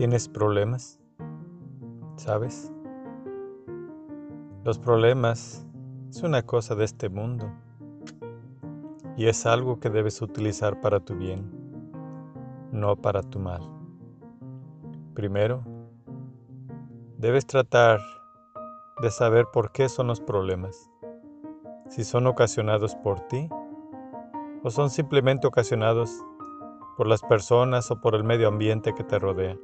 ¿Tienes problemas? ¿Sabes? Los problemas es una cosa de este mundo y es algo que debes utilizar para tu bien, no para tu mal. Primero, debes tratar de saber por qué son los problemas, si son ocasionados por ti o son simplemente ocasionados por las personas o por el medio ambiente que te rodea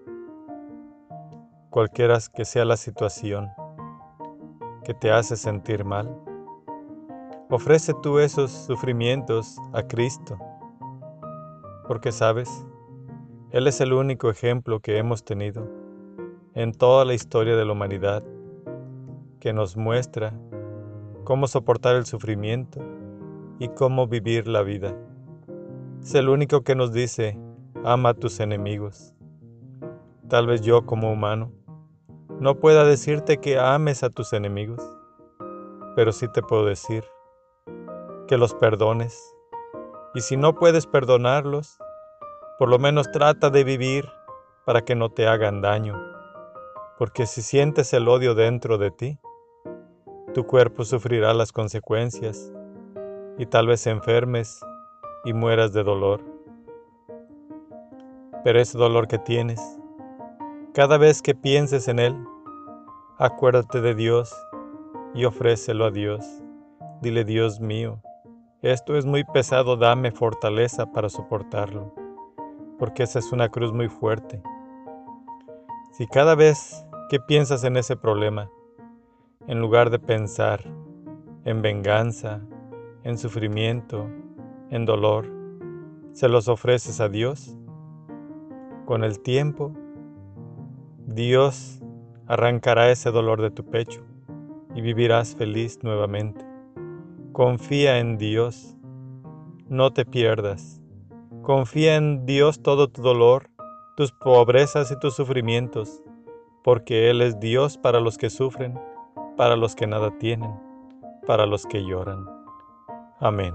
cualquiera que sea la situación que te hace sentir mal. Ofrece tú esos sufrimientos a Cristo, porque sabes, Él es el único ejemplo que hemos tenido en toda la historia de la humanidad que nos muestra cómo soportar el sufrimiento y cómo vivir la vida. Es el único que nos dice, ama a tus enemigos. Tal vez yo como humano no pueda decirte que ames a tus enemigos, pero sí te puedo decir que los perdones. Y si no puedes perdonarlos, por lo menos trata de vivir para que no te hagan daño, porque si sientes el odio dentro de ti, tu cuerpo sufrirá las consecuencias y tal vez enfermes y mueras de dolor. Pero ese dolor que tienes cada vez que pienses en Él, acuérdate de Dios y ofrécelo a Dios. Dile, Dios mío, esto es muy pesado, dame fortaleza para soportarlo, porque esa es una cruz muy fuerte. Si cada vez que piensas en ese problema, en lugar de pensar en venganza, en sufrimiento, en dolor, se los ofreces a Dios, con el tiempo Dios arrancará ese dolor de tu pecho y vivirás feliz nuevamente. Confía en Dios, no te pierdas. Confía en Dios todo tu dolor, tus pobrezas y tus sufrimientos, porque Él es Dios para los que sufren, para los que nada tienen, para los que lloran. Amén.